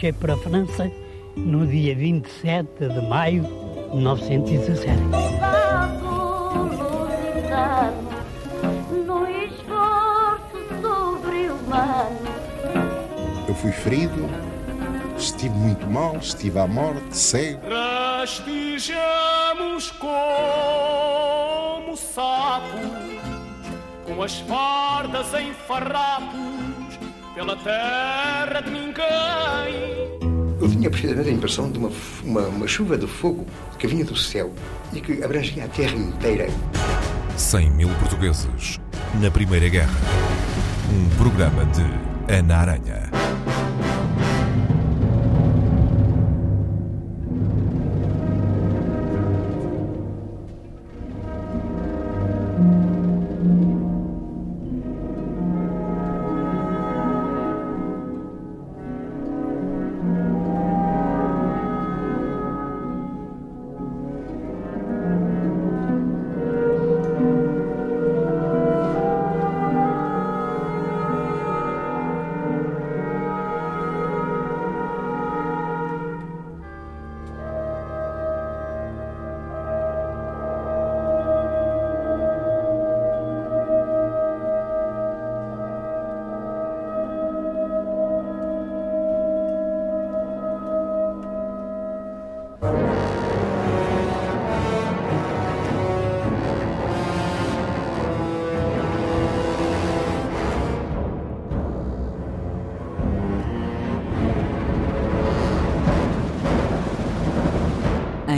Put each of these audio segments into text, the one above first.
marchei para a França no dia 27 de maio de 1917. Eu fui ferido, estive muito mal, estive à morte, cego. Rastejamos como sapos, com as fardas em farrapos, pela terra de ninguém. Eu tinha precisamente a impressão de uma, uma, uma chuva de fogo que vinha do céu e que abrangia a terra inteira. 100 mil portugueses na Primeira Guerra. Um programa de Ana Aranha.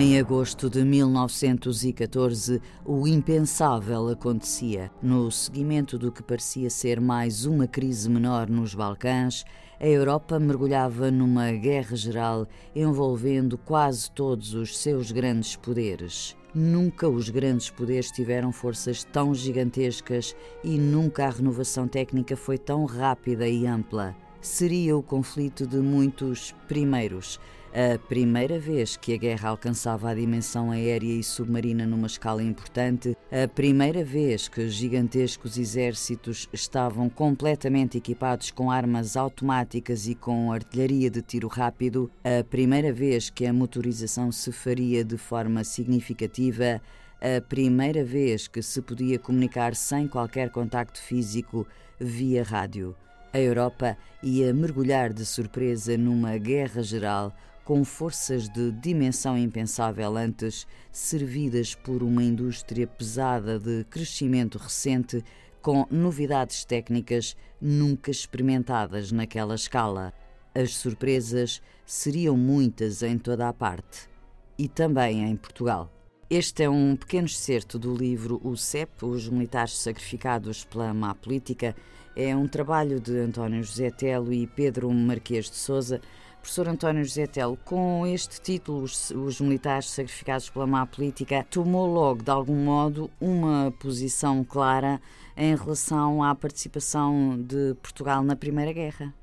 Em agosto de 1914, o impensável acontecia. No seguimento do que parecia ser mais uma crise menor nos Balcãs, a Europa mergulhava numa guerra geral envolvendo quase todos os seus grandes poderes. Nunca os grandes poderes tiveram forças tão gigantescas e nunca a renovação técnica foi tão rápida e ampla. Seria o conflito de muitos primeiros a primeira vez que a guerra alcançava a dimensão aérea e submarina numa escala importante, a primeira vez que gigantescos exércitos estavam completamente equipados com armas automáticas e com artilharia de tiro rápido, a primeira vez que a motorização se faria de forma significativa, a primeira vez que se podia comunicar sem qualquer contacto físico via rádio. A Europa ia mergulhar de surpresa numa guerra geral com forças de dimensão impensável antes, servidas por uma indústria pesada de crescimento recente, com novidades técnicas nunca experimentadas naquela escala. As surpresas seriam muitas em toda a parte e também em Portugal. Este é um pequeno excerto do livro O CEP, Os Militares Sacrificados pela Má Política. É um trabalho de António José Telo e Pedro Marquês de Souza Professor António José Telo, com este título, os, os, militares sacrificados pela má política, tomou logo, de algum modo, uma posição clara em relação à participação de Portugal na Primeira Guerra.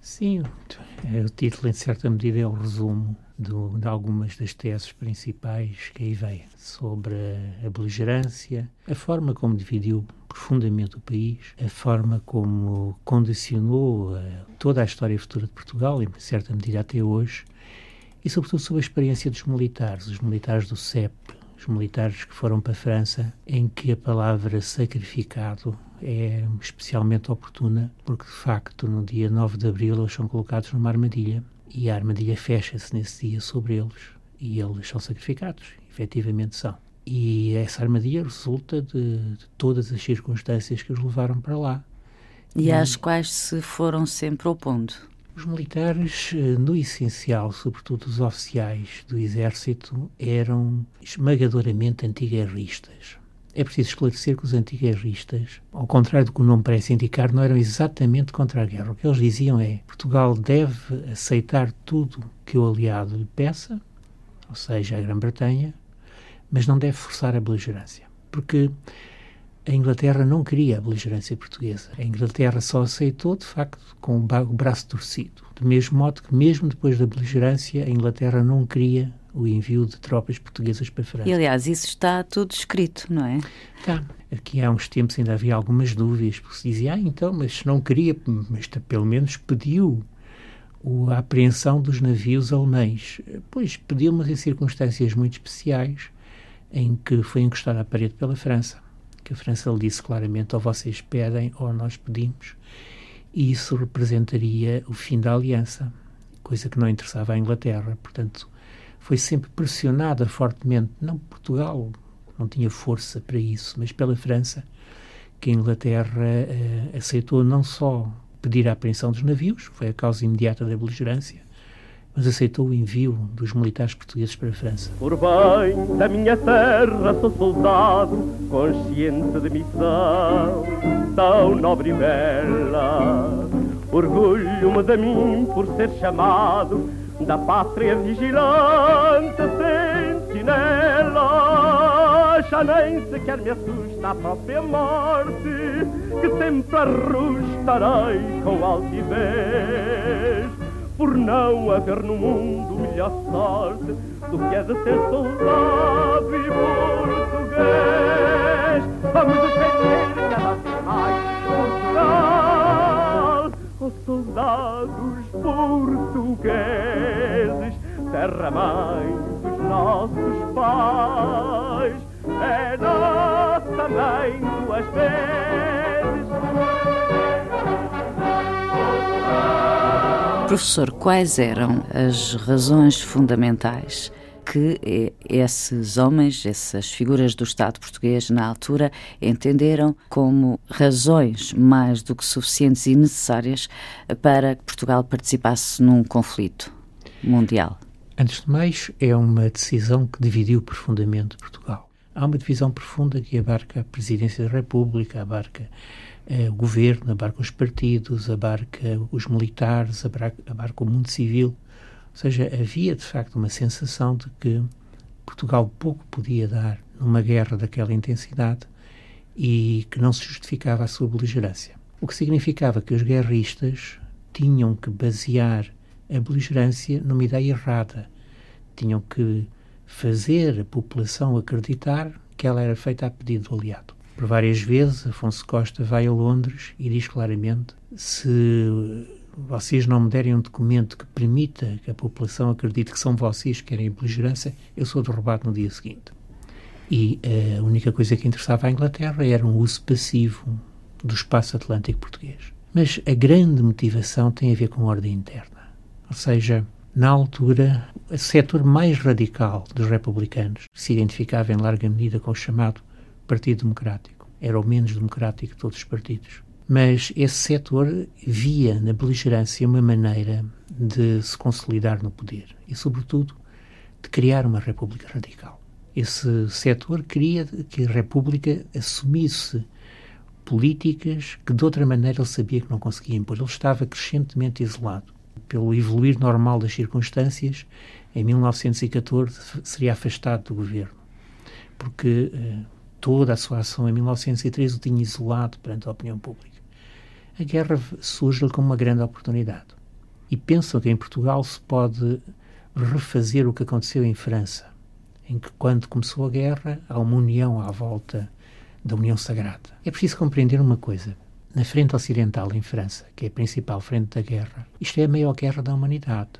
Sim, o título, em certa medida, é o resumo do, de algumas das teses principais que aí vêm sobre a, beligerância, a forma como dividiu profundamente o país, a forma como condicionou a, toda a história futura de Portugal, em certa medida até hoje, e sobretudo sobre a experiência dos militares, os militares do CEP, os militares que foram para a França, em que a palavra sacrificado é especialmente oportuna, porque de facto no dia 9 de abril eles são colocados numa armadilha e a armadilha fecha-se nesse dia sobre eles e eles são sacrificados, efetivamente são. E essa armadilha resulta de, de todas as circunstâncias que os levaram para lá. E às quais se foram sempre opondo? Os militares, eh, no essencial, sobretudo os oficiais do exército, eram esmagadoramente antiguerristas. É preciso esclarecer que os antiguerristas, ao contrário do que o nome parece indicar, não eram exatamente contra a guerra. O que eles diziam é Portugal deve aceitar tudo que o aliado lhe peça, ou seja, a Grã-Bretanha, mas não deve forçar a beligerância. Porque a Inglaterra não queria a beligerância portuguesa. A Inglaterra só aceitou, de facto, com o braço torcido. Do mesmo modo que, mesmo depois da beligerância, a Inglaterra não queria o envio de tropas portuguesas para a França. E, aliás, isso está tudo escrito, não é? Está. Aqui há uns tempos ainda havia algumas dúvidas, porque se dizia, ah, então, mas se não queria, mas pelo menos pediu a apreensão dos navios alemães. Pois pediu-mas em circunstâncias muito especiais, em que foi encostado à parede pela França, que a França lhe disse claramente ou vocês pedem ou nós pedimos, e isso representaria o fim da aliança, coisa que não interessava à Inglaterra. Portanto, foi sempre pressionada fortemente, não Portugal, não tinha força para isso, mas pela França, que a Inglaterra eh, aceitou não só pedir a apreensão dos navios, foi a causa imediata da beligerância, mas aceitou o envio dos militares portugueses para a França. Por bem da minha terra sou soldado, consciente de missão, tão nobre e bela. Orgulho-me de mim por ser chamado da pátria vigilante sentinela. Já nem sequer me assusta a própria morte, que sempre arrustarei com altivez por não haver no mundo melhor sorte do que é de ser soldado e português. Vamos defender cada mais Portugal, os soldados portugueses, terra-mãe dos nossos pais, é nossa mãe duas vezes. Professor, quais eram as razões fundamentais que esses homens, essas figuras do Estado português na altura, entenderam como razões mais do que suficientes e necessárias para que Portugal participasse num conflito mundial? Antes de mais, é uma decisão que dividiu profundamente Portugal. Há uma divisão profunda que abarca a Presidência da República, abarca eh, o governo, abarca os partidos, abarca os militares, abarca, abarca o mundo civil. Seja, havia de facto uma sensação de que Portugal pouco podia dar numa guerra daquela intensidade e que não se justificava a sua beligerância. O que significava que os guerristas tinham que basear a beligerância numa ideia errada. Tinham que fazer a população acreditar que ela era feita a pedido do aliado. Por várias vezes, Afonso Costa vai a Londres e diz claramente: se vocês não me derem um documento que permita que a população acredite que são vocês que querem a beligerância, eu sou derrubado no dia seguinte. E a única coisa que interessava à Inglaterra era um uso passivo do espaço atlântico português. Mas a grande motivação tem a ver com a ordem interna. Ou seja, na altura, o setor mais radical dos republicanos se identificava em larga medida com o chamado Partido Democrático. Era o menos democrático de todos os partidos. Mas esse setor via na beligerância uma maneira de se consolidar no poder e, sobretudo, de criar uma república radical. Esse setor queria que a república assumisse políticas que de outra maneira ele sabia que não conseguia impor. Ele estava crescentemente isolado. Pelo evoluir normal das circunstâncias, em 1914 seria afastado do governo, porque eh, toda a sua ação em 1913 o tinha isolado perante a opinião pública. A guerra surge-lhe como uma grande oportunidade. E pensam que em Portugal se pode refazer o que aconteceu em França, em que, quando começou a guerra, há uma união à volta da União Sagrada. É preciso compreender uma coisa. Na frente ocidental, em França, que é a principal frente da guerra, isto é a maior guerra da humanidade.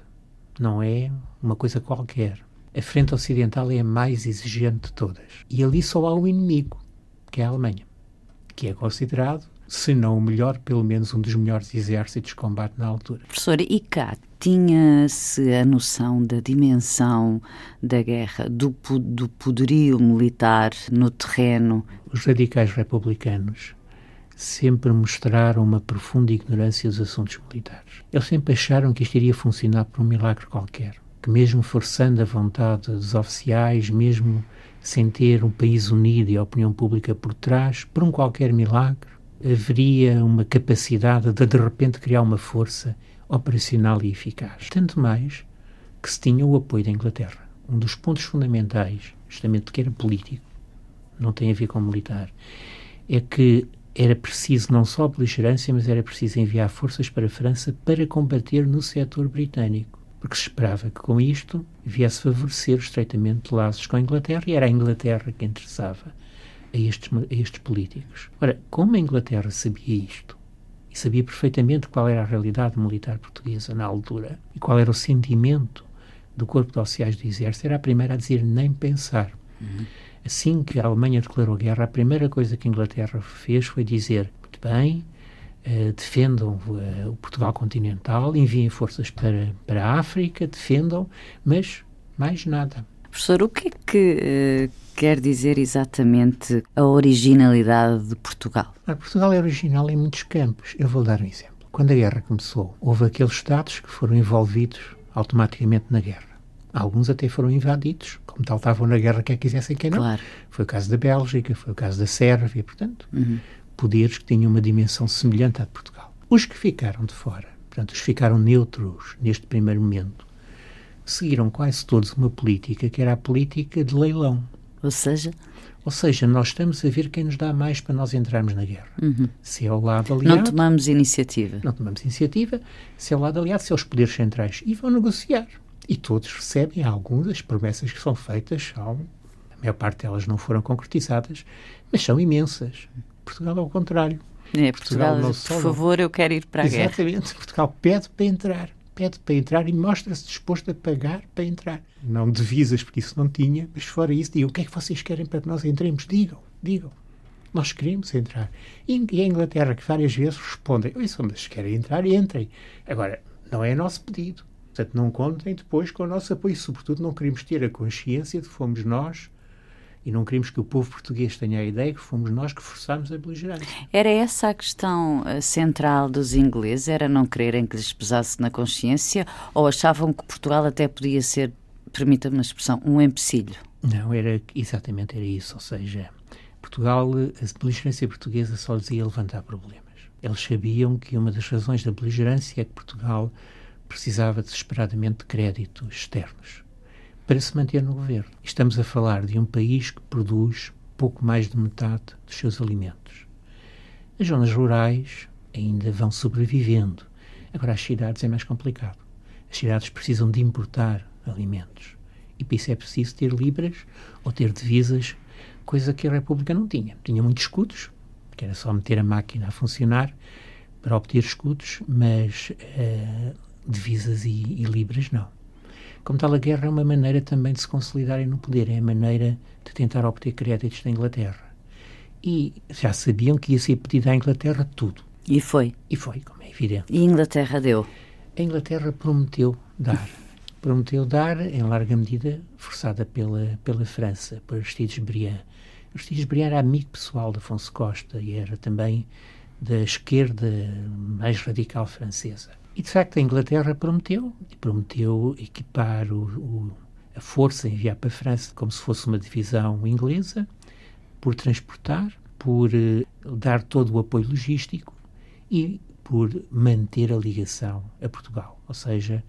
Não é uma coisa qualquer a frente ocidental é a mais exigente de todas. E ali só há um inimigo, que é a Alemanha, que é considerado, se não o melhor, pelo menos um dos melhores exércitos de combate na altura. Professor, e cá tinha-se a noção da dimensão da guerra, do, do poderio militar no terreno? Os radicais republicanos sempre mostraram uma profunda ignorância dos assuntos militares. Eles sempre acharam que isto iria funcionar por um milagre qualquer que mesmo forçando a vontade dos oficiais, mesmo sem ter um país unido e a opinião pública por trás, por um qualquer milagre, haveria uma capacidade de de repente criar uma força operacional e eficaz. Tanto mais que se tinha o apoio da Inglaterra. Um dos pontos fundamentais, justamente que era político, não tem a ver com militar, é que era preciso não só beligerância, mas era preciso enviar forças para a França para combater no setor britânico porque se esperava que com isto viesse favorecer de laços com a Inglaterra e era a Inglaterra que interessava a estes, a estes políticos. Ora, como a Inglaterra sabia isto e sabia perfeitamente qual era a realidade militar portuguesa na altura e qual era o sentimento do corpo de oficiais do exército, era a primeira a dizer nem pensar. Uhum. Assim que a Alemanha declarou guerra, a primeira coisa que a Inglaterra fez foi dizer: muito bem, uh, defendam uh, o Portugal continental, enviem forças para, para a África, defendam, mas mais nada. Professor, o que é que uh, quer dizer exatamente a originalidade de Portugal? Portugal é original em muitos campos. Eu vou dar um exemplo. Quando a guerra começou, houve aqueles Estados que foram envolvidos automaticamente na guerra. Alguns até foram invadidos, como tal estavam na guerra, quer quisessem, quem não. Claro. Foi o caso da Bélgica, foi o caso da Sérvia, portanto, uhum. poderes que tinham uma dimensão semelhante à de Portugal. Os que ficaram de fora, portanto, os que ficaram neutros neste primeiro momento, seguiram quase todos uma política que era a política de leilão. Ou seja? Ou seja, nós estamos a ver quem nos dá mais para nós entrarmos na guerra. Uhum. Se é o lado aliado. Não tomamos iniciativa. Não tomamos iniciativa. Se é o lado aliado, se é os poderes centrais. E vão negociar. E todos recebem algumas das promessas que são feitas. São, a maior parte delas não foram concretizadas, mas são imensas. Portugal é o contrário. É, Portugal, Portugal por favor, eu quero ir para a Exatamente. guerra. Exatamente. Portugal pede para entrar pede para entrar e mostra-se disposto a pagar para entrar. Não divisas, porque isso não tinha, mas fora isso, digam o que é que vocês querem para que nós entremos? Digam, digam. Nós queremos entrar. E a Inglaterra, que várias vezes respondem, isso, mas querem entrar, entrem. Agora, não é nosso pedido. Portanto, não contem depois com o nosso apoio. Sobretudo, não queremos ter a consciência de que fomos nós e não queremos que o povo português tenha a ideia que fomos nós que forçámos a beligerância. Era essa a questão eh, central dos ingleses? Era não quererem que lhes pesasse na consciência ou achavam que Portugal até podia ser, permita-me a expressão, um empecilho? Não, era exatamente era isso. Ou seja, Portugal, a beligerância portuguesa só lhes ia levantar problemas. Eles sabiam que uma das razões da beligerância é que Portugal precisava desesperadamente de créditos externos para se manter no governo. Estamos a falar de um país que produz pouco mais de metade dos seus alimentos. As zonas rurais ainda vão sobrevivendo. Agora, as cidades é mais complicado. As cidades precisam de importar alimentos. E para isso é preciso ter libras ou ter divisas, coisa que a República não tinha. Tinha muitos escudos, que era só meter a máquina a funcionar para obter escudos, mas uh, divisas e, e libras não. Como tal, a guerra é uma maneira também de se consolidarem no poder, é a maneira de tentar obter créditos da Inglaterra. E já sabiam que ia ser pedido à Inglaterra tudo. E foi. E foi, como é evidente. E a Inglaterra deu? A Inglaterra prometeu dar. prometeu dar, em larga medida, forçada pela, pela França, por Aristides Briand. Aristides Briand era amigo pessoal de Afonso Costa e era também da esquerda mais radical francesa. E, de facto, a Inglaterra prometeu, prometeu equipar o, o, a força, enviar para a França como se fosse uma divisão inglesa, por transportar, por eh, dar todo o apoio logístico e por manter a ligação a Portugal, ou seja,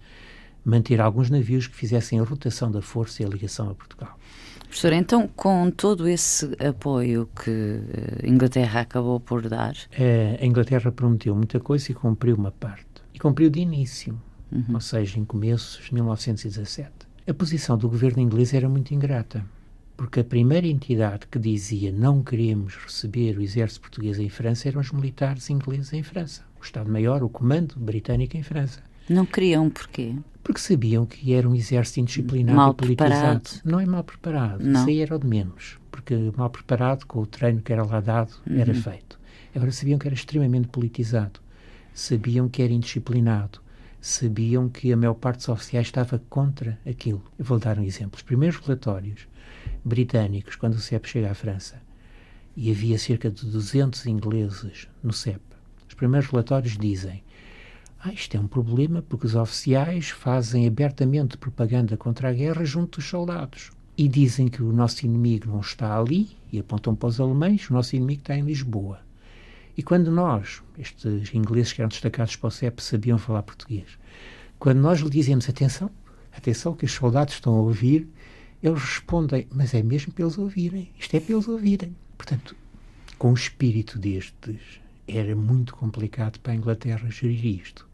manter alguns navios que fizessem a rotação da força e a ligação a Portugal. Professor, então, com todo esse apoio que a Inglaterra acabou por dar? A Inglaterra prometeu muita coisa e cumpriu uma parte cumpriu de início, uhum. ou seja, em começos de 1917. A posição do governo inglês era muito ingrata, porque a primeira entidade que dizia não queremos receber o exército português em França eram os militares ingleses em França. O Estado-Maior, o comando britânico em França. Não queriam porquê? Porque sabiam que era um exército indisciplinado mal e politizado. Preparado. Não é mal preparado, não. isso aí era o de menos. Porque mal preparado, com o treino que era lá dado, uhum. era feito. Agora sabiam que era extremamente politizado sabiam que era indisciplinado, sabiam que a maior parte dos oficiais estava contra aquilo. Eu vou dar um exemplo. Os primeiros relatórios britânicos, quando o CEP chega à França, e havia cerca de 200 ingleses no CEP, os primeiros relatórios dizem ah, isto é um problema porque os oficiais fazem abertamente propaganda contra a guerra junto dos soldados. E dizem que o nosso inimigo não está ali, e apontam para os alemães, o nosso inimigo está em Lisboa. E quando nós, estes ingleses que eram destacados para o CEP, sabiam falar português, quando nós lhe dizemos atenção, atenção que os soldados estão a ouvir, eles respondem, mas é mesmo para eles ouvirem, isto é para eles ouvirem. Portanto, com o espírito destes, era muito complicado para a Inglaterra gerir isto.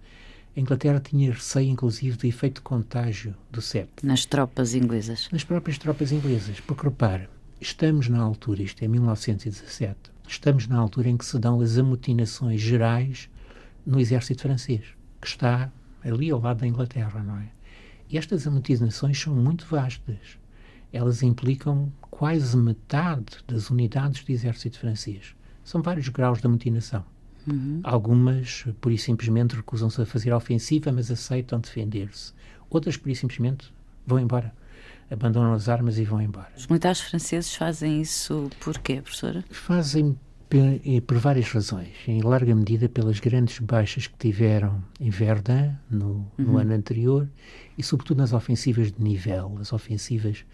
A Inglaterra tinha receio, inclusive, do efeito de contágio do CEP. Nas tropas inglesas? Nas próprias tropas inglesas. Porque, repare, estamos na altura, isto é 1917, Estamos na altura em que se dão as amotinações gerais no exército francês, que está ali ao lado da Inglaterra, não é? E estas amotinações são muito vastas. Elas implicam quase metade das unidades do exército francês. São vários graus de amotinação. Uhum. Algumas, por e simplesmente, recusam-se a fazer a ofensiva, mas aceitam defender-se. Outras, por e simplesmente, vão embora. Abandonam as armas e vão embora. Os militares franceses fazem isso por quê, professora? Fazem por várias razões. Em larga medida pelas grandes baixas que tiveram em Verdun no, no uhum. ano anterior e, sobretudo, nas ofensivas de nível, as ofensivas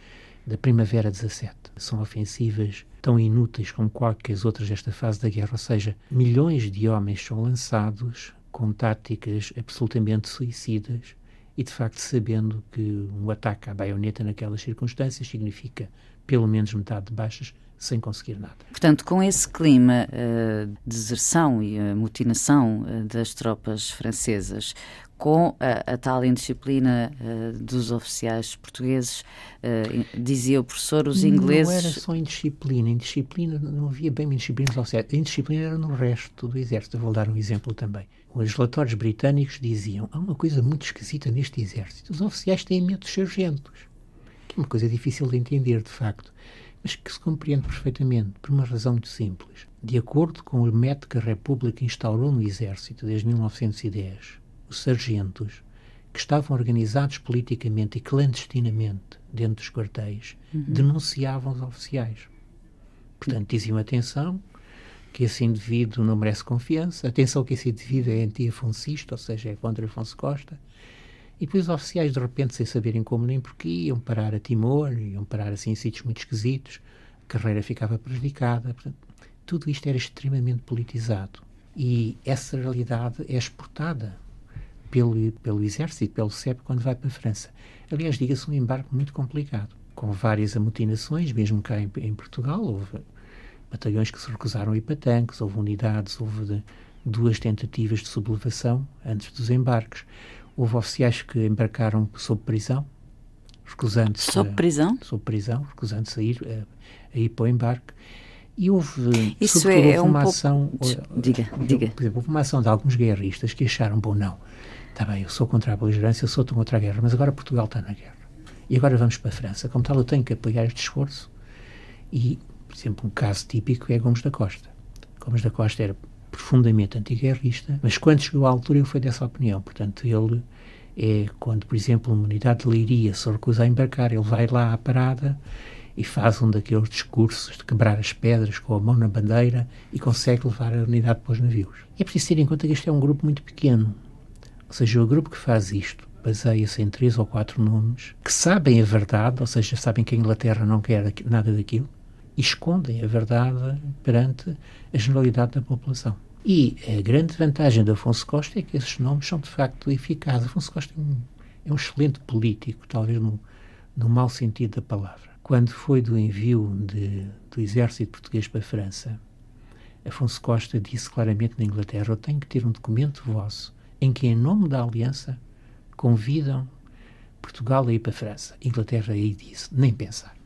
da Primavera 17. São ofensivas tão inúteis como qualquer outras desta fase da guerra, ou seja, milhões de homens são lançados com táticas absolutamente suicidas e, de facto, sabendo que um ataque à baioneta naquelas circunstâncias significa pelo menos metade de baixas sem conseguir nada. Portanto, com esse clima uh, de deserção e uh, mutinação uh, das tropas francesas, com a, a tal indisciplina dos oficiais portugueses, dizia o professor, os ingleses... Não era só indisciplina, indisciplina, não havia bem indisciplina dos oficiais, a indisciplina era no resto do exército. vou dar um exemplo também. Os relatórios britânicos diziam, há uma coisa muito esquisita neste exército, os oficiais têm medo dos sargentos, que é uma coisa difícil de entender, de facto mas que se compreende perfeitamente por uma razão muito simples. De acordo com o método que a República instaurou no Exército desde 1910, os sargentos, que estavam organizados politicamente e clandestinamente dentro dos quartéis, uhum. denunciavam os oficiais. Portanto, diziam atenção, que esse indivíduo não merece confiança, atenção que esse indivíduo é anti-afoncista, ou seja, é contra Afonso Costa, e depois os oficiais, de repente, sem saberem como nem porquê, iam parar a Timor, iam parar assim em sítios muito esquisitos, a carreira ficava prejudicada. Portanto, tudo isto era extremamente politizado. E essa realidade é exportada pelo, pelo exército, pelo CEP, quando vai para a França. Aliás, diga-se um embarque muito complicado, com várias amotinações, mesmo cá em, em, Portugal. Houve batalhões que se recusaram a ir para tanques, houve unidades, houve de, duas tentativas de sublevação antes dos embarques. Houve oficiais que embarcaram sob prisão, recusando-se. Sob prisão? Sob prisão, recusando-se a ir, a, a, ir para o embarque. E houve, Isso é, houve é uma um ação. Pouco... Diga, diga. Por exemplo, houve uma ação de alguns guerristas que acharam, bom, não, está bem, eu sou contra a beligerância, eu sou contra a guerra, mas agora Portugal está na guerra. E agora vamos para a França. Como tal, eu tenho que apoiar este esforço. E, por exemplo, um caso típico é Gomes da Costa. Gomes da Costa era profundamente antiguerrista, mas quando chegou à altura ele foi dessa opinião. Portanto, ele é quando, por exemplo, uma unidade de leiria se recusa a embarcar, ele vai lá à parada e faz um daqueles discursos de quebrar as pedras com a mão na bandeira e consegue levar a unidade para os navios. É preciso ter em conta que este é um grupo muito pequeno. Ou seja, o grupo que faz isto baseia-se em três ou quatro nomes que sabem a verdade, ou seja, sabem que a Inglaterra não quer nada daquilo, escondem a verdade perante a generalidade da população. E a grande vantagem de Afonso Costa é que esses nomes são de facto eficazes. Afonso Costa é um, é um excelente político, talvez no, no mau sentido da palavra. Quando foi do envio de, do exército português para a França, Afonso Costa disse claramente na Inglaterra: Eu tenho que ter um documento vosso em que, em nome da Aliança, convidam Portugal a ir para a França. A Inglaterra aí disse: Nem pensar.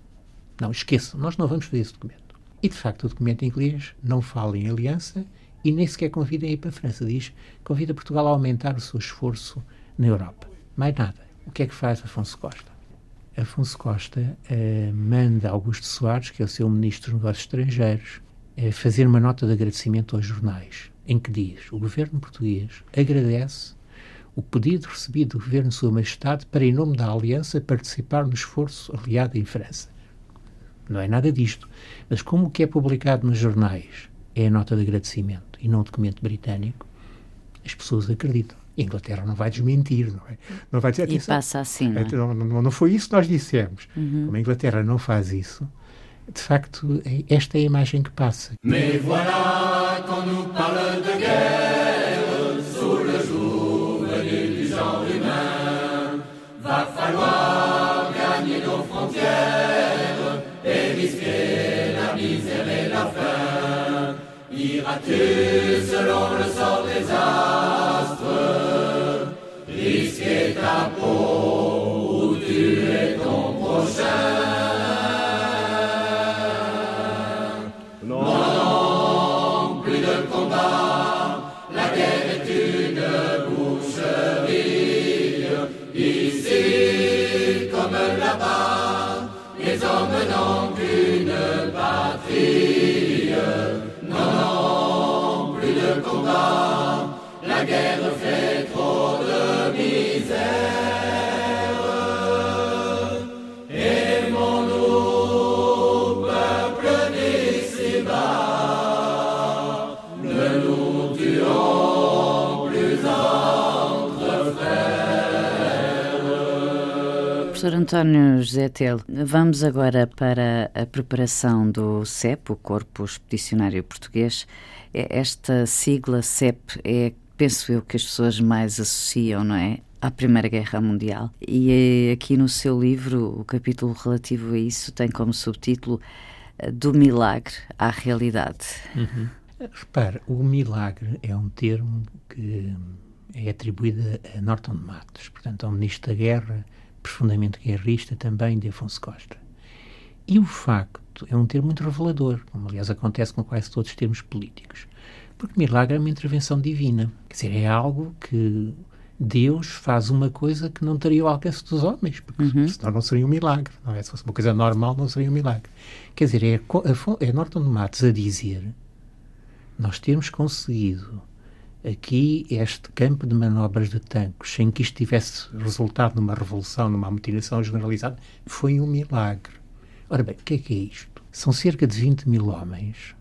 Não, esqueçam, nós não vamos fazer esse documento. E, de facto, o documento inglês não fala em aliança e nem sequer convida a ir para a França. Diz convida Portugal a aumentar o seu esforço na Europa. Mais nada. O que é que faz Afonso Costa? Afonso Costa eh, manda Augusto Soares, que é o seu ministro dos Negócios Estrangeiros, eh, fazer uma nota de agradecimento aos jornais, em que diz: o governo português agradece o pedido recebido do governo de Sua Majestade para, em nome da Aliança, participar no esforço aliado em França. Não é nada disto. Mas como o que é publicado nos jornais é a nota de agradecimento e não o documento britânico, as pessoas acreditam. A Inglaterra não vai desmentir, não é? Não vai dizer atenção. E passa assim. Não, é? não, não, foi isso que nós dissemos. Uhum. Como a Inglaterra não faz isso, de facto, é, esta é a imagem que passa. Mais voilà quand nous parle de guerre iras-tu selon le sort des astres? Risquer ta peau ou tuer ton prochain? Guerre fait trop de misère. Professor António José Telo, vamos agora para a preparação do CEP, o Corpo Expedicionário Português. É, esta sigla CEP é, penso eu, que as pessoas mais associam, não é? À Primeira Guerra Mundial. E é aqui no seu livro, o capítulo relativo a isso tem como subtítulo eh, Do Milagre à Realidade. Uhum. Repare, o milagre é um termo que é atribuído a Norton de Matos, portanto, ao Ministro da Guerra profundamente guerrista também de Afonso Costa. E o facto é um termo muito revelador, como aliás acontece com quase todos os termos políticos. Porque milagre é uma intervenção divina. Quer dizer, é algo que Deus faz uma coisa que não teria o alcance dos homens, porque uhum. senão não seria um milagre. Não é? Se fosse uma coisa normal, não seria um milagre. Quer dizer, é, é Norton de Matos a dizer nós temos conseguido aqui este campo de manobras de tanques, sem que isto tivesse resultado numa revolução, numa mutilação generalizada, foi um milagre. Ora bem, o que é que é isto? São cerca de 20 mil homens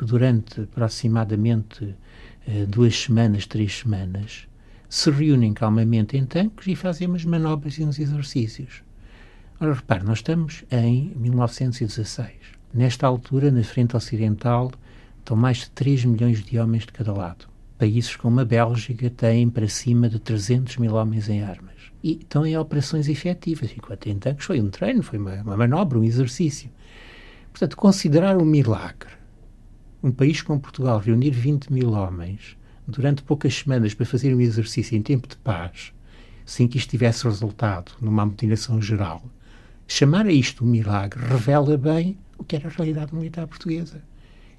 que durante aproximadamente uh, duas semanas, três semanas, se reúnem calmamente em tanques e fazem umas manobras e uns exercícios. Ora, repare, nós estamos em 1916. Nesta altura, na frente ocidental, estão mais de 3 milhões de homens de cada lado países como a Bélgica têm para cima de 300 mil homens em armas. E estão em operações efetivas, enquanto em tanques foi um treino, foi uma, uma manobra, um exercício. Portanto, considerar um milagre um país como Portugal reunir 20 mil homens durante poucas semanas para fazer um exercício em tempo de paz, sem que isto tivesse resultado numa amotinação geral, chamar a isto um milagre revela bem o que era a realidade militar portuguesa.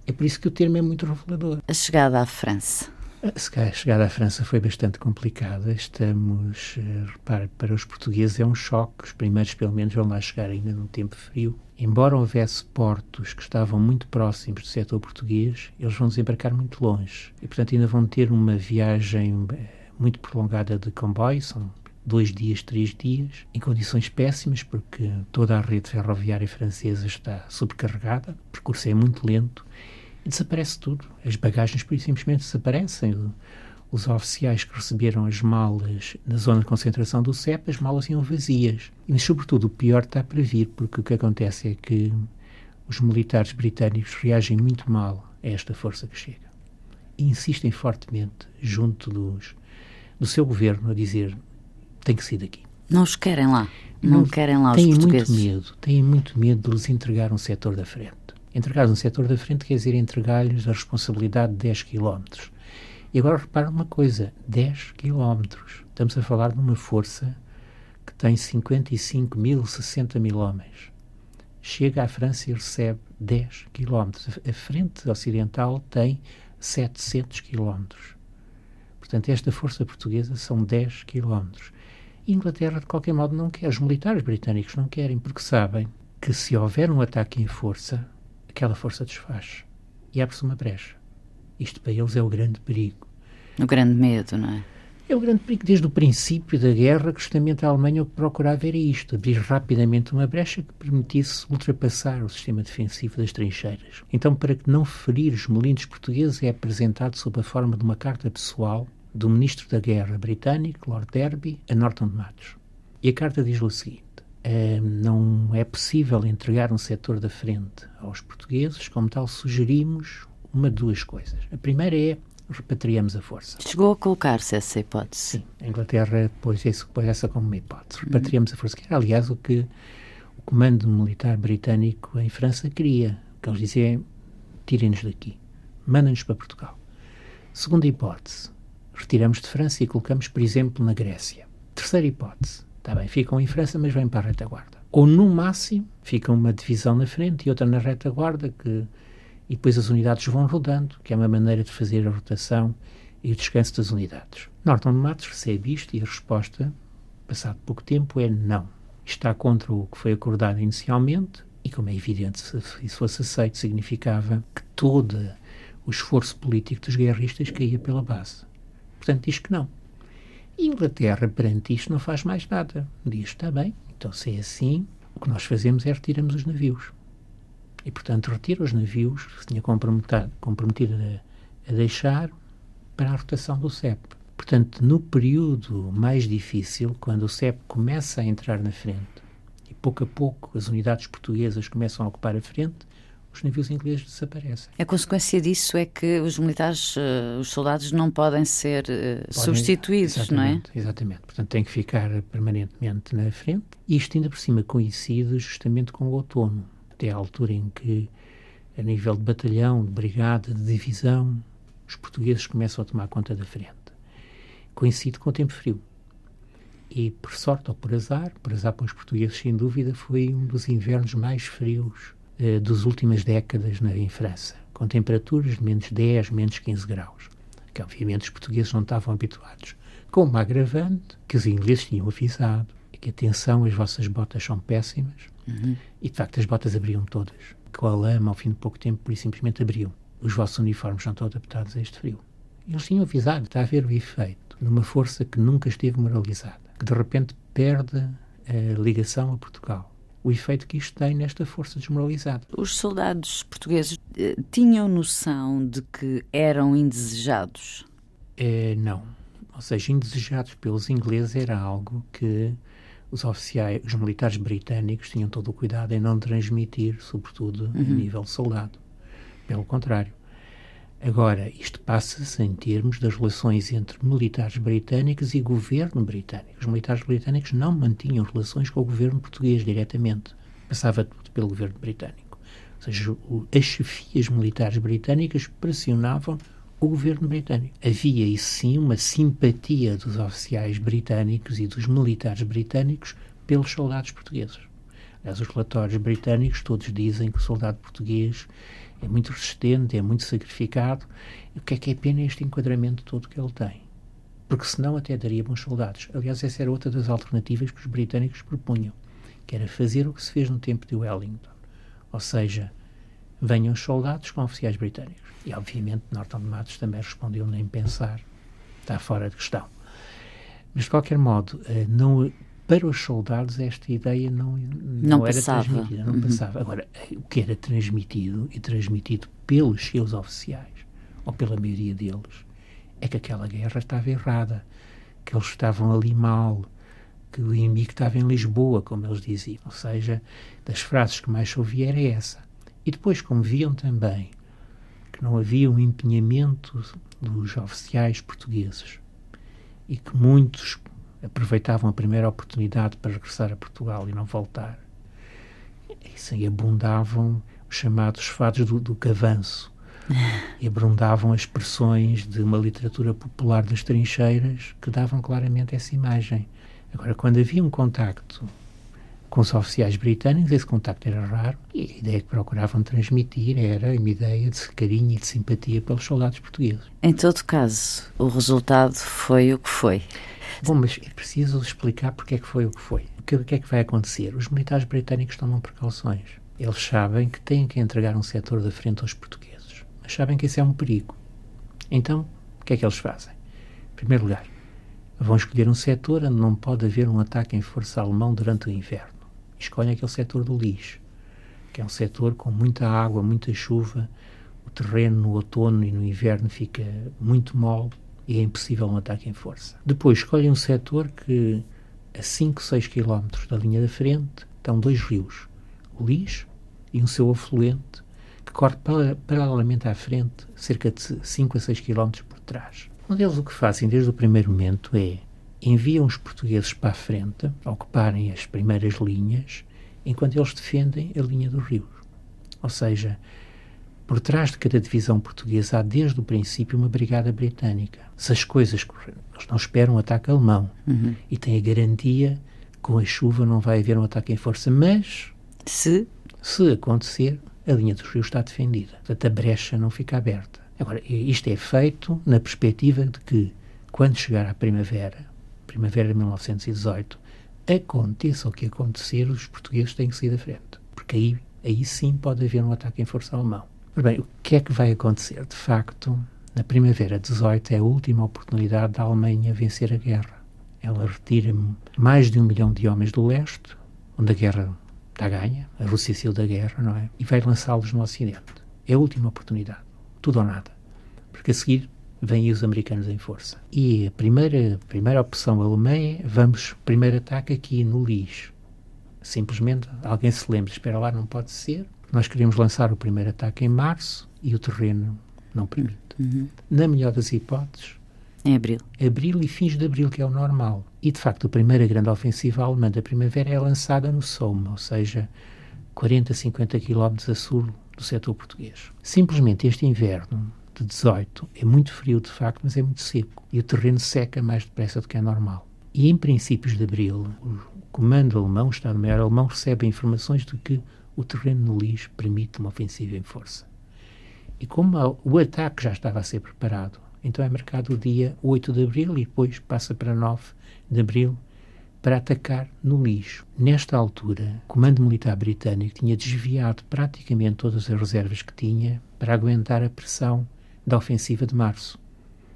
É por isso que o termo é muito revelador. A chegada à França. A chegada à França foi bastante complicada. Estamos, eh, repare, para os portugueses é um choque. Os primeiros, pelo menos, vão lá chegar ainda num tempo frio. Embora houvesse portos que estavam muito próximos do setor português, eles vão desembarcar muito longe. E, portanto, ainda vão ter uma viagem eh, muito prolongada de comboio. São dois dias, três dias, em condições péssimas, porque toda a rede ferroviária francesa está sobrecarregada. O percurso é muito lento e desaparece tudo. As bagagens, por simplesmente, desaparecem. Os oficiais que receberam as malas na zona de concentração do CEP, as malas iam vazias. E, sobretudo, o pior está para vir, porque o que acontece é que os militares britânicos reagem muito mal a esta força que chega. E insistem fortemente, junto dos, do seu governo, a dizer: tem que sair daqui. Não os querem lá. Não, não querem lá os portugueses. Têm muito medo. Têm muito medo de lhes entregar um setor da frente. Entregar um setor da frente quer dizer entregar-lhes a responsabilidade de 10 km. E agora repara uma coisa: 10 km. Estamos a falar de uma força que tem 55 mil, 60 mil homens. Chega à França e recebe 10 km. A frente ocidental tem 700 km. Portanto, esta força portuguesa são 10 km. Inglaterra, de qualquer modo, não quer. Os militares britânicos não querem, porque sabem que se houver um ataque em força, aquela força desfaz e abre-se uma brecha. Isto para eles é o grande perigo. O grande medo, não é? É o grande perigo desde o princípio da guerra que justamente a Alemanha o que procurava era isto, abrir rapidamente uma brecha que permitisse ultrapassar o sistema defensivo das trincheiras. Então, para que não ferir os melinos portugueses, é apresentado sob a forma de uma carta pessoal do Ministro da Guerra britânico, Lord Derby, a Norton de Matos. E a carta diz o seguinte: não é possível entregar um setor da frente aos portugueses, como tal, sugerimos uma de duas coisas. A primeira é repatriamos a força. Chegou a colocar-se essa hipótese? Sim, a Inglaterra pôs, isso, pôs essa como uma hipótese. Repatriamos uhum. a força, que era, aliás, o que o comando militar britânico em França queria. O que eles diziam tirem-nos daqui, mandem-nos para Portugal. Segunda hipótese, retiramos de França e colocamos, por exemplo, na Grécia. Terceira hipótese, Está bem, ficam em França, mas vêm para a retaguarda. Ou, no máximo, fica uma divisão na frente e outra na retaguarda, que, e depois as unidades vão rodando, que é uma maneira de fazer a rotação e o descanso das unidades. Norton Matos recebe isto e a resposta, passado pouco tempo, é não. Está contra o que foi acordado inicialmente e, como é evidente, se isso fosse aceito, significava que todo o esforço político dos guerristas caía pela base. Portanto, diz que não. Inglaterra, perante isto, não faz mais nada. Diz, está bem, então se é assim, o que nós fazemos é retiramos os navios. E, portanto, retira os navios que se tinha comprometido, comprometido a, a deixar para a rotação do CEP. Portanto, no período mais difícil, quando o CEP começa a entrar na frente e pouco a pouco as unidades portuguesas começam a ocupar a frente, os navios ingleses desaparecem. A consequência disso é que os militares, uh, os soldados, não podem ser uh, podem, substituídos, não é? Exatamente. Portanto, têm que ficar permanentemente na frente. Isto ainda por cima coincide justamente com o outono, até à altura em que, a nível de batalhão, de brigada, de divisão, os portugueses começam a tomar conta da frente. Coincide com o tempo frio. E, por sorte ou por azar, por azar para os portugueses, sem dúvida, foi um dos invernos mais frios eh, das últimas décadas na, em França, com temperaturas de menos 10, menos 15 graus, que obviamente os portugueses não estavam habituados. Com uma agravante que os ingleses tinham avisado, que atenção, as vossas botas são péssimas, uhum. e de facto as botas abriam todas. Com a lama, ao fim de pouco tempo, por isso simplesmente abriam. Os vossos uniformes não estão adaptados a este frio. Eles tinham avisado, está a haver o efeito de uma força que nunca esteve moralizada, que de repente perde a ligação a Portugal o efeito que isto tem nesta força desmoralizada. Os soldados portugueses eh, tinham noção de que eram indesejados? É, não. Ou seja, indesejados pelos ingleses era algo que os oficiais, os militares britânicos tinham todo o cuidado em não transmitir, sobretudo uhum. a nível soldado. Pelo contrário, Agora, isto passa-se em termos das relações entre militares britânicos e governo britânico. Os militares britânicos não mantinham relações com o governo português diretamente. Passava tudo pelo governo britânico. Ou seja, as chefias militares britânicas pressionavam o governo britânico. Havia, e sim, uma simpatia dos oficiais britânicos e dos militares britânicos pelos soldados portugueses. Aliás, os relatórios britânicos todos dizem que o soldado português é muito resistente, é muito sacrificado. E o que é que é pena é este enquadramento todo que ele tem? Porque senão até daria bons soldados. Aliás, essa era outra das alternativas que os britânicos propunham, que era fazer o que se fez no tempo de Wellington. Ou seja, venham os soldados com oficiais britânicos. E, obviamente, Norton de Matos também respondeu nem pensar. Está fora de questão. Mas, de qualquer modo, eh, não, para os soldados esta ideia não, não, não era passava. transmitida, não uhum. passava. Agora, o que era transmitido e transmitido pelos seus oficiais, ou pela maioria deles, é que aquela guerra estava errada, que eles estavam ali mal, que o inimigo estava em Lisboa, como eles diziam. Ou seja, das frases que mais ouvia era essa. E depois, como viam também que não havia um empenhamento dos oficiais portugueses e que muitos aproveitavam a primeira oportunidade para regressar a Portugal e não voltar. E assim abundavam os chamados fados do, do cavanço e abundavam as expressões de uma literatura popular das trincheiras que davam claramente essa imagem. Agora, quando havia um contacto com os oficiais britânicos, esse contacto era raro e a ideia que procuravam transmitir era uma ideia de carinho e de simpatia pelos soldados portugueses. Em todo caso, o resultado foi o que foi. Bom, mas é preciso explicar porque é que foi o que foi. O que, o que é que vai acontecer? Os militares britânicos tomam precauções. Eles sabem que têm que entregar um setor da frente aos portugueses, mas sabem que isso é um perigo. Então, o que é que eles fazem? Em primeiro lugar, vão escolher um setor onde não pode haver um ataque em força alemão durante o inverno. Escolhem aquele setor do lixo, que é um setor com muita água, muita chuva. O terreno no outono e no inverno fica muito mole e é impossível um ataque em força. Depois escolhem um setor que, a 5, 6 km da linha da frente, estão dois rios, o Lis e um seu afluente, que corre paralelamente à frente, cerca de 5 a 6 km por trás. Um deles o que fazem desde o primeiro momento é enviam os portugueses para a frente, a ocuparem as primeiras linhas, enquanto eles defendem a linha dos rios. Ou seja, por trás de cada divisão portuguesa há desde o princípio uma brigada britânica. Se as coisas correrem, eles não esperam um ataque alemão uhum. e têm a garantia que com a chuva não vai haver um ataque em força, mas se se acontecer, a linha dos rios está defendida. Portanto, a brecha não fica aberta. Agora, isto é feito na perspectiva de que, quando chegar à primavera, primavera de 1918, aconteça o que acontecer, os portugueses têm que sair da frente. Porque aí, aí sim pode haver um ataque em força alemão. Bem, o que é que vai acontecer? De facto, na primavera 18 é a última oportunidade da Alemanha vencer a guerra. Ela retira mais de um milhão de homens do leste, onde a guerra está ganha, a Rússia saiu da guerra, não é? E vai lançá-los no Ocidente. É a última oportunidade. Tudo ou nada. Porque a seguir vêm os americanos em força. E a primeira, a primeira opção alemã é vamos, primeiro ataque aqui no lixo. Simplesmente alguém se lembra, espera lá, não pode ser. Nós queríamos lançar o primeiro ataque em março e o terreno não permite. Uhum. Na melhor das hipóteses, em abril. Abril e fins de abril, que é o normal. E, de facto, a primeira grande ofensiva alemã da primavera é lançada no Somme, ou seja, 40, 50 quilómetros a sul do setor português. Simplesmente este inverno de 18 é muito frio, de facto, mas é muito seco. E o terreno seca mais depressa do que é normal. E em princípios de abril, o comando alemão, o Estado-Maior alemão, recebe informações de que o terreno no lixo permite uma ofensiva em força. E como o ataque já estava a ser preparado, então é marcado o dia 8 de abril e depois passa para 9 de abril para atacar no lixo. Nesta altura, o Comando Militar Britânico tinha desviado praticamente todas as reservas que tinha para aguentar a pressão da ofensiva de março,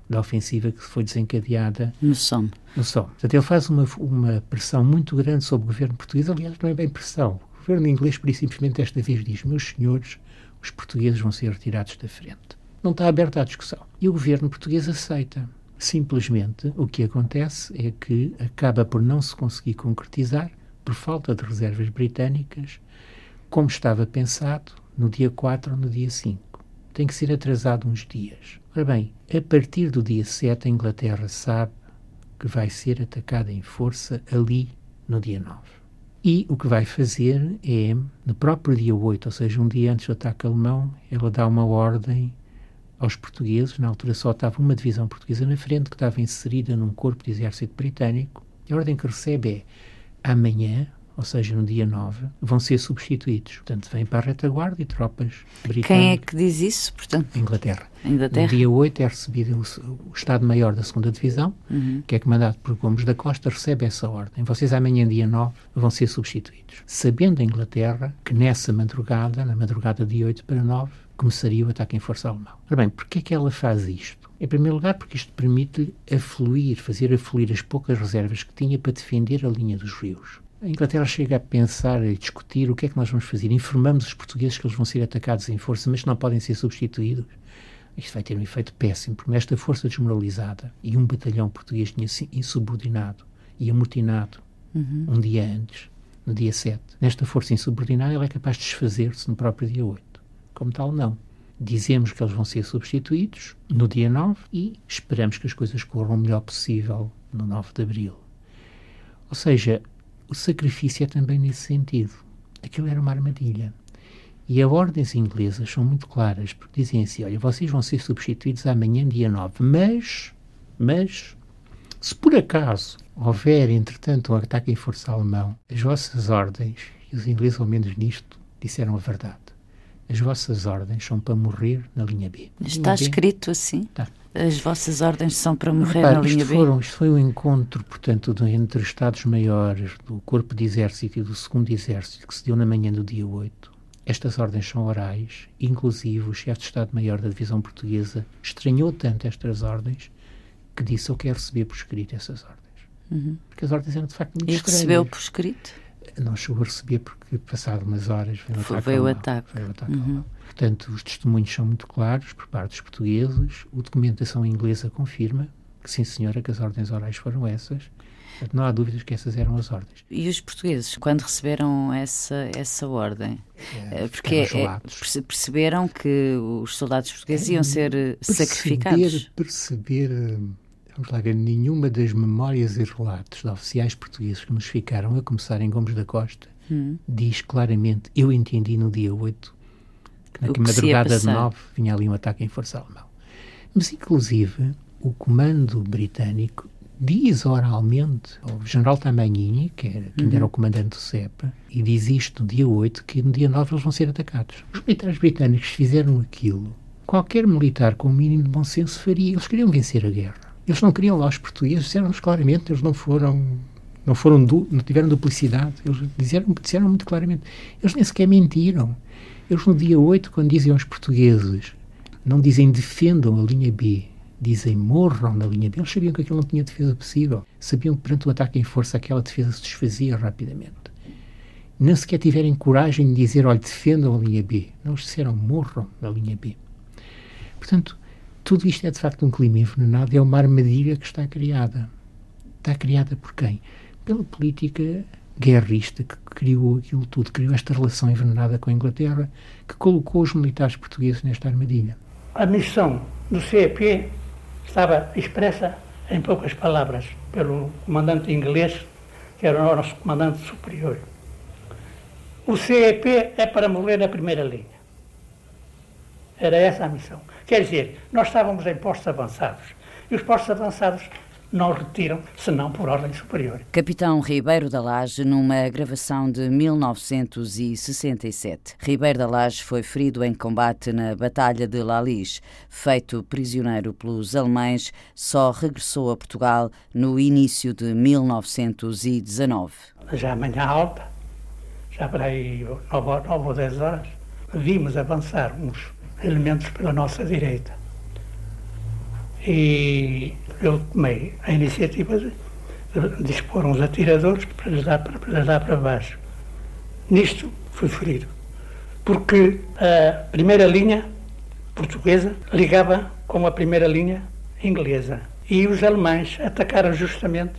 da ofensiva que foi desencadeada no Somme. No Somme. Portanto, ele faz uma, uma pressão muito grande sobre o governo português, aliás, não é bem pressão. O governo inglês, simplesmente, esta vez diz: meus senhores, os portugueses vão ser retirados da frente não está aberta à discussão. E o governo português aceita. Simplesmente o que acontece é que acaba por não se conseguir concretizar, por falta de reservas britânicas, como estava pensado no dia 4 ou no dia 5. Tem que ser atrasado uns dias. Ora bem, a partir do dia 7, a Inglaterra sabe que vai ser atacada em força ali no dia 9. E o que vai fazer é, no próprio dia 8, ou seja, um dia antes do ataque alemão, ela dá uma ordem aos portugueses, na altura só estava uma divisão portuguesa na frente, que estava inserida num corpo de exército britânico. A ordem que recebe é amanhã, ou seja, no dia 9, vão ser substituídos. Portanto, vêm para a retaguarda e tropas britânicas. Quem é que diz isso, portanto? Inglaterra. Inglaterra. No dia 8 é recebido o, Estado-Maior da 2 Divisão, uhum. que é comandado por Gomes da Costa, recebe essa ordem. Vocês amanhã, dia 9, vão ser substituídos. Sabendo a Inglaterra que nessa madrugada, na madrugada de 8 para 9, começaria o ataque em força alemão. Ora bem, porquê é que ela faz isto? Em primeiro lugar, porque isto permite-lhe afluir, fazer afluir as poucas reservas que tinha para defender a linha dos rios. A Inglaterra chega a pensar e discutir o que é que nós vamos fazer. Informamos os portugueses que eles vão ser atacados em força, mas que não podem ser substituídos. Isto vai ter um efeito péssimo, porque nesta força desmoralizada e um batalhão português tinha insubordinado e amotinado uhum. um dia antes, no dia 7. Nesta força insubordinada, ela é capaz de desfazer-se no próprio dia 8 como tal, não. Dizemos que eles vão ser substituídos no dia 9 e esperamos que as coisas corram o melhor possível no 9 de abril. Ou seja, o sacrifício é também nesse sentido. Aquilo era uma armadilha. E as ordens inglesas são muito claras, porque dizem assim: olha, vocês vão ser substituídos amanhã, dia 9, mas, mas, se por acaso houver, entretanto, um ataque em força alemão, as vossas ordens, e os ingleses, ao menos nisto, disseram a verdade as vossas ordens são para morrer na linha B. Está linha escrito B. assim? Está. As vossas ordens são para morrer Repare, na linha isto B? Foram, isto foi um encontro, portanto, entre Estados-Maiores do Corpo de Exército e do Segundo Exército, que se deu na manhã do dia 8. Estas ordens são orais, inclusive o chefe de Estado-Maior da Divisão Portuguesa estranhou tanto estas ordens que disse: Eu quero receber por escrito essas ordens. Uhum. Porque as ordens eram de facto muito e estranhas. Recebeu por escrito? Não chegou a receber porque, passado umas horas, veio o ataque. Foi o ataque. Foi o ataque uhum. Portanto, os testemunhos são muito claros por parte dos portugueses, a documentação inglesa confirma que, sim, senhora, que as ordens orais foram essas. Portanto, não há dúvidas que essas eram as ordens. E os portugueses, quando receberam essa, essa ordem? É, eh, porque é, perceberam que os soldados portugueses é, iam ser perceber, sacrificados? Perceber eh, Vamos lá ver, nenhuma das memórias e relatos de oficiais portugueses que nos ficaram, a começar em Gomes da Costa, hum. diz claramente: eu entendi no dia 8 que na que madrugada de 9 vinha ali um ataque em força alemão. Mas, inclusive, o comando britânico diz oralmente ao general Tamanini, que, era, que ainda era o uhum. comandante do CEPA, e diz isto no dia 8, que no dia 9 eles vão ser atacados. Os militares britânicos fizeram aquilo. Qualquer militar com o mínimo de bom senso faria. Eles queriam vencer a guerra. Eles não queriam lá os portugueses, disseram-nos claramente, eles não foram Não, foram du não tiveram duplicidade. Eles disseram, disseram muito claramente. Eles nem sequer mentiram. Eles, no dia 8, quando dizem aos portugueses, não dizem defendam a linha B, dizem morram na linha B. Eles sabiam que aquilo não tinha defesa possível. Sabiam que perante o ataque em força aquela defesa se desfazia rapidamente. Nem sequer tiverem coragem de dizer, olha, defendam a linha B. Não, disseram morram na linha B. Portanto, tudo isto é de facto um clima envenenado, é uma armadilha que está criada. Está criada por quem? Pela política guerrista que criou aquilo tudo, criou esta relação envenenada com a Inglaterra, que colocou os militares portugueses nesta armadilha. A missão do CEP estava expressa em poucas palavras pelo comandante inglês, que era o nosso comandante superior. O CEP é para morrer na primeira linha. Era essa a missão. Quer dizer, nós estávamos em postos avançados. E os postos avançados não retiram, senão por ordem superior. Capitão Ribeiro da Laje, numa gravação de 1967. Ribeiro da Laje foi ferido em combate na Batalha de Lalis. Feito prisioneiro pelos alemães, só regressou a Portugal no início de 1919. Já amanhã alta, já para aí 9 ou 10 horas, vimos avançar uns elementos pela nossa direita. E eu tomei a iniciativa de, dispor uns atiradores para lhes, dar, para, para dar para baixo. Nisto fui ferido, porque a primeira linha portuguesa ligava com a primeira linha inglesa e os alemães atacaram justamente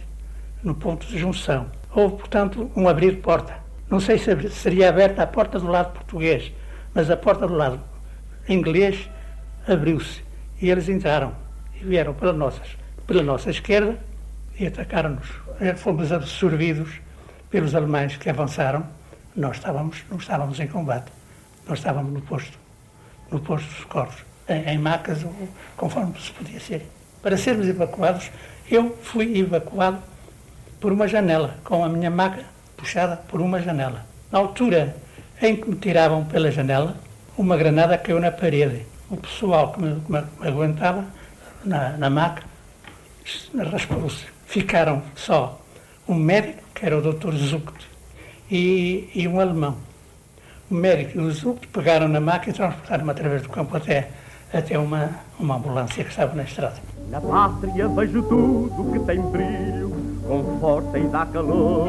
no ponto de junção. Houve, portanto, um abrir de porta. Não sei se seria aberta a porta do lado português, mas a porta do lado inglês abriu-se e eles entraram e vieram pela, nossas, pela nossa esquerda e atacaram-nos. Eh, fomos absorvidos pelos alemães que avançaram. Nós estávamos, não estávamos em combate, nós estávamos no posto, no posto de socorros, em, em macas, conforme se podia ser. Para sermos evacuados, eu fui evacuado por uma janela, com a minha maca puxada por uma janela. Na altura em que me tiravam pela janela, uma granada caiu na parede. O pessoal que me, que me aguentava na, na maca raspou-se. Ficaram só um médico, que era o Dr. Zucht, e, e um alemão. O médico e o Zucht pegaram na maca e transportaram-me através do campo até, até uma, uma ambulância que estava na estrada. Na pátria vejo tudo que tem brilho, conforta e dá calor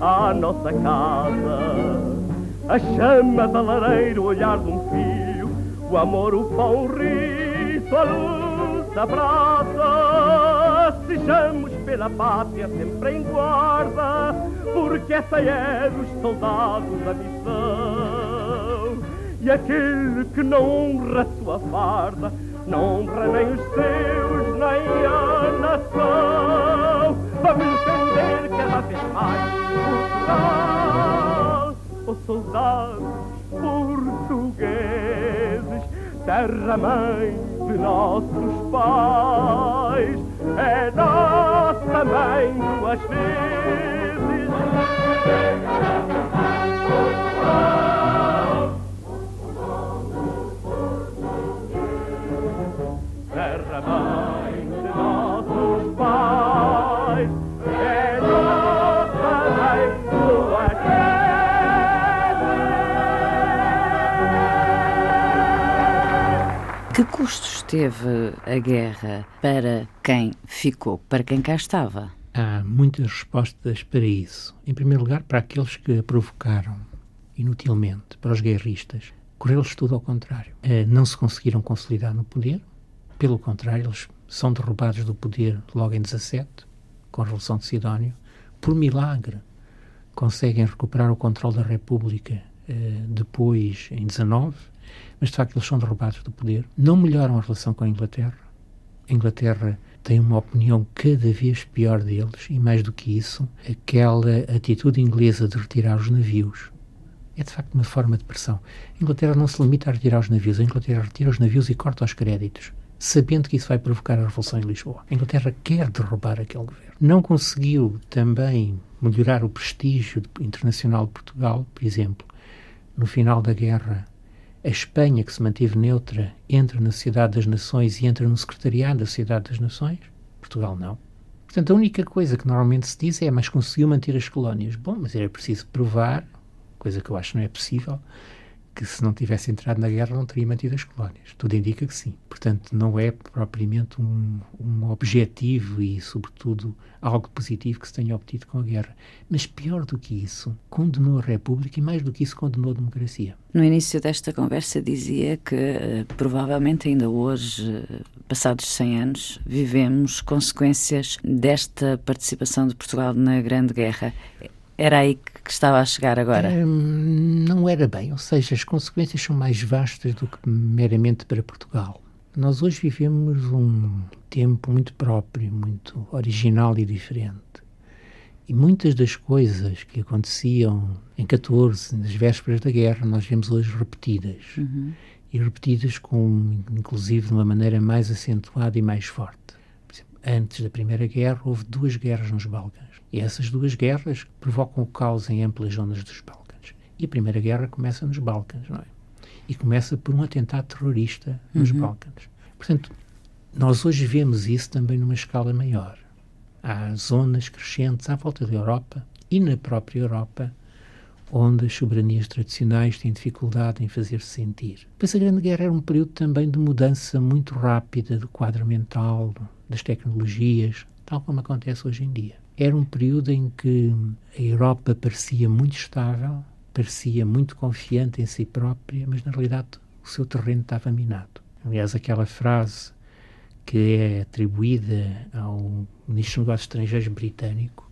à nossa casa a chama da lareira, o olhar de um filho, o amor, o pão, o riso, a luz da brasa. Sejamos pela pátria sempre em guarda, porque essa é dos soldados a missão. E aquele que não honra sua farda, não honra nem os seus, nem a nação. Vamos defender cada vez mais Portugal os soldados portugueses, terra-mãe de nossos pais, é nossa mãe duas vezes. Terra-mãe custos teve a guerra para quem ficou, para quem cá estava? Há muitas respostas para isso. Em primeiro lugar, para aqueles que a provocaram inutilmente, para os guerristas. Correu-lhes tudo ao contrário. Eh, não se conseguiram consolidar no poder, pelo contrário, eles são derrubados do poder logo em 17, com a Revolução de Sidónio. Por milagre, conseguem recuperar o controle da República eh, depois, em 19, mas de facto eles são derrubados do poder. Não melhoram a relação com a Inglaterra. A Inglaterra tem uma opinião cada vez pior deles e, mais do que isso, aquela atitude inglesa de retirar os navios é de facto uma forma de pressão. A Inglaterra não se limita a retirar os navios, a Inglaterra retira os navios e corta os créditos, sabendo que isso vai provocar a revolução em Lisboa. A Inglaterra quer derrubar aquele governo. Não conseguiu também melhorar o prestígio internacional de Portugal, por exemplo. No final da guerra, a Espanha, que se manteve neutra, entra na Sociedade das Nações e entra no Secretariado da Sociedade das Nações. Portugal não. Portanto, a única coisa que normalmente se diz é mas conseguiu manter as colónias. Bom, mas era preciso provar, coisa que eu acho não é possível, que se não tivesse entrado na guerra não teria mantido as colónias. Tudo indica que sim. Portanto, não é propriamente um, um objetivo e, sobretudo, algo positivo que se tenha obtido com a guerra. Mas pior do que isso, condenou a República e, mais do que isso, condenou a democracia. No início desta conversa dizia que, uh, provavelmente ainda hoje, passados 100 anos, vivemos consequências desta participação de Portugal na Grande Guerra. Era aí que estava a chegar agora? Hum, não era bem, ou seja, as consequências são mais vastas do que meramente para Portugal. Nós hoje vivemos um tempo muito próprio, muito original e diferente. E muitas das coisas que aconteciam em 14, nas vésperas da guerra, nós vemos hoje repetidas. Uhum. E repetidas com, inclusive, de uma maneira mais acentuada e mais forte. Antes da Primeira Guerra, houve duas guerras nos Balcãs e essas duas guerras provocam o caos em amplas zonas dos Balcãs. E a Primeira Guerra começa nos Balcãs, não é? E começa por um atentado terrorista nos uhum. Balcãs. Portanto, nós hoje vemos isso também numa escala maior. Há zonas crescentes à volta da Europa e na própria Europa onde as soberanias tradicionais têm dificuldade em fazer-se sentir. Pois a Grande Guerra era um período também de mudança muito rápida do quadro mental, das tecnologias, tal como acontece hoje em dia. Era um período em que a Europa parecia muito estável, parecia muito confiante em si própria, mas na realidade o seu terreno estava minado. Aliás, aquela frase que é atribuída ao ministro dos Negócios Estrangeiros britânico,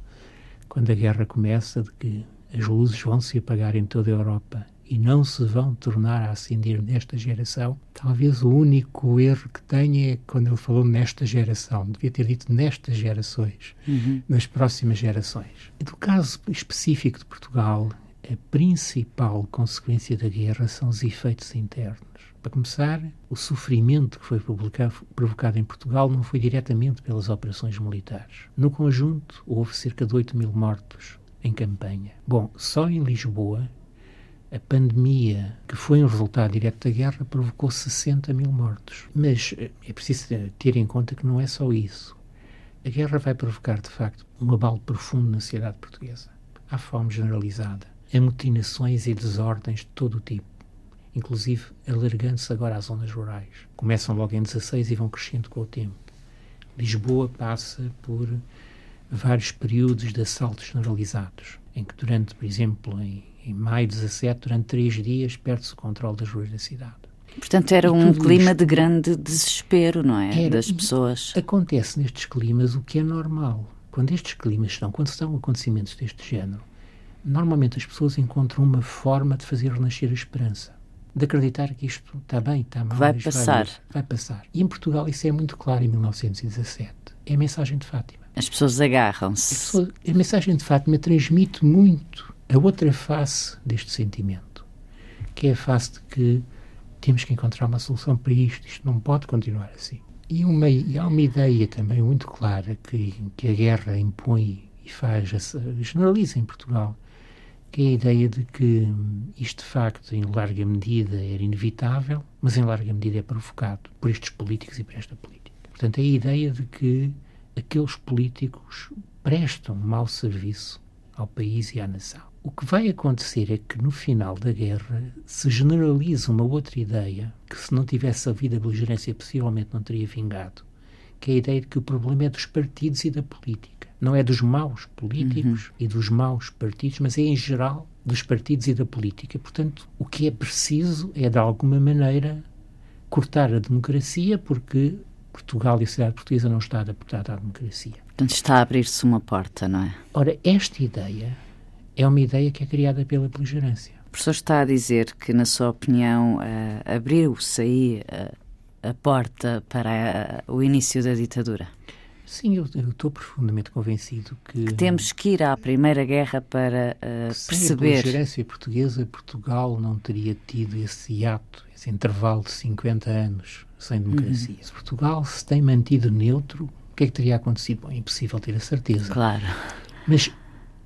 quando a guerra começa, de que as luzes vão se apagar em toda a Europa e não se vão tornar a acender nesta geração, talvez o único erro que tenha é quando ele falou nesta geração. Devia ter dito nestas gerações, uhum. nas próximas gerações. Do caso específico de Portugal, a principal consequência da guerra são os efeitos internos. Para começar, o sofrimento que foi provocado em Portugal não foi diretamente pelas operações militares. No conjunto, houve cerca de 8 mil mortos em campanha. Bom, só em Lisboa a pandemia, que foi um resultado direto da guerra, provocou 60 mil mortos. Mas eh, é preciso ter em conta que não é só isso. A guerra vai provocar, de facto, um abalo profundo na sociedade portuguesa. Há fome generalizada, amotinações e desordens de todo o tipo, inclusive alargando-se agora às zonas rurais. Começam logo em 16 e vão crescendo com o tempo. Lisboa passa por vários períodos de assaltos generalizados, em que durante, por exemplo, em em maio 17, durante três dias, perde-se o controle das ruas da cidade. Portanto, era um clima isto, de grande desespero, não é? Era, das pessoas. Acontece nestes climas o que é normal. Quando estes climas estão, quando estão acontecimentos deste género, normalmente as pessoas encontram uma forma de fazer renascer a esperança. De acreditar que isto está bem, está mal. Vai passar. Vai, vai passar. E em Portugal isso é muito claro em 1917. É a mensagem de Fátima. As pessoas agarram-se. A, mensagem de Fátima transmite muito a outra face deste sentimento, que é a face de que temos que encontrar uma solução para isto, isto não pode continuar assim. E, uma, e há uma ideia também muito clara que, que a guerra impõe e faz, generaliza em Portugal, que é a ideia de que isto de facto, em larga medida, era inevitável, mas em larga medida é provocado por estes políticos e por esta política. Portanto, é a ideia de que aqueles políticos prestam mau serviço ao país e à nação. O que vai acontecer é que no final da guerra se generaliza uma outra ideia que, se não tivesse havido a beligerância, possivelmente não teria vingado, que é a ideia de que o problema é dos partidos e da política. Não é dos maus políticos uhum. e dos maus partidos, mas é em geral dos partidos e da política. Portanto, o que é preciso é, de alguma maneira, cortar a democracia, porque Portugal e a sociedade portuguesa não está adaptada à democracia. Portanto, está a abrir-se uma porta, não é? Ora, esta ideia é uma ideia que é criada pela beligerância. O professor está a dizer que, na sua opinião, uh, abriu-se aí uh, a porta para uh, o início da ditadura? Sim, eu, eu, estou profundamente convencido que, que, temos que ir à Primeira Guerra para uh, sem perceber. Sem a beligerância portuguesa, Portugal não teria tido esse hiato, esse intervalo de 50 anos sem democracia. Uhum. Se Portugal se tem mantido neutro, o que é que teria acontecido? Bom, é impossível ter a certeza. Claro. Mas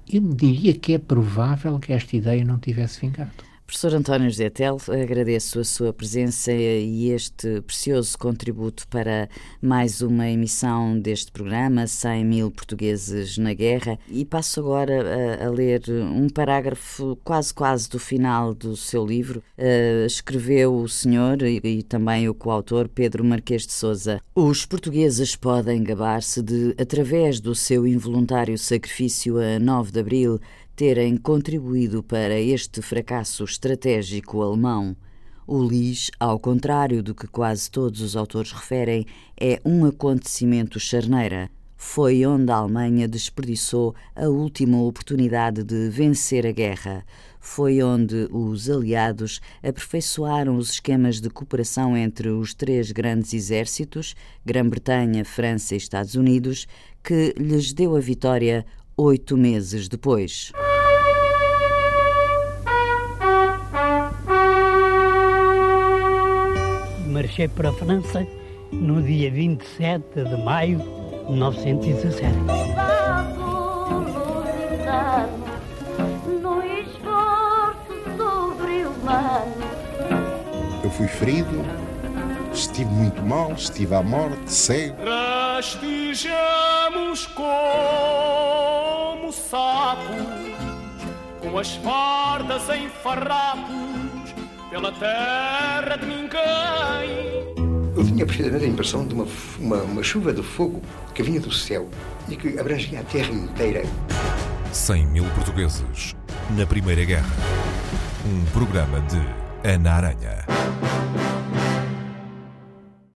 eu diria que é provável que esta ideia não tivesse vingado. Professor António José Tel, agradeço a sua presença e este precioso contributo para mais uma emissão deste programa, 100 mil portugueses na guerra, e passo agora a, a ler um parágrafo quase quase do final do seu livro. Uh, escreveu o senhor e, e também o coautor Pedro Marquês de Souza. Os portugueses podem gabar-se de, através do seu involuntário sacrifício a 9 de Abril, terem contribuído para este fracasso estratégico alemão. O Lis, ao contrário do que quase todos os autores referem, é um acontecimento charneira. Foi onde a Alemanha desperdiçou a última oportunidade de vencer a guerra. Foi onde os aliados aperfeiçoaram os esquemas de cooperação entre os três grandes exércitos, Grã-Bretanha, França e Estados Unidos, que lhes deu a vitória oito meses depois. Marchei para a França no dia 27 de maio de 1917. Eu fui ferido, estive muito mal, estive à morte, cego. Rastejamos sapos, com as fardas em farrapos, pela terra de ninguém. Eu tinha precisamente a impressão de uma, uma, uma chuva de fogo que vinha do céu e que abrangia a terra inteira. 100 mil portugueses na Primeira Guerra. Um programa de Ana Aranha.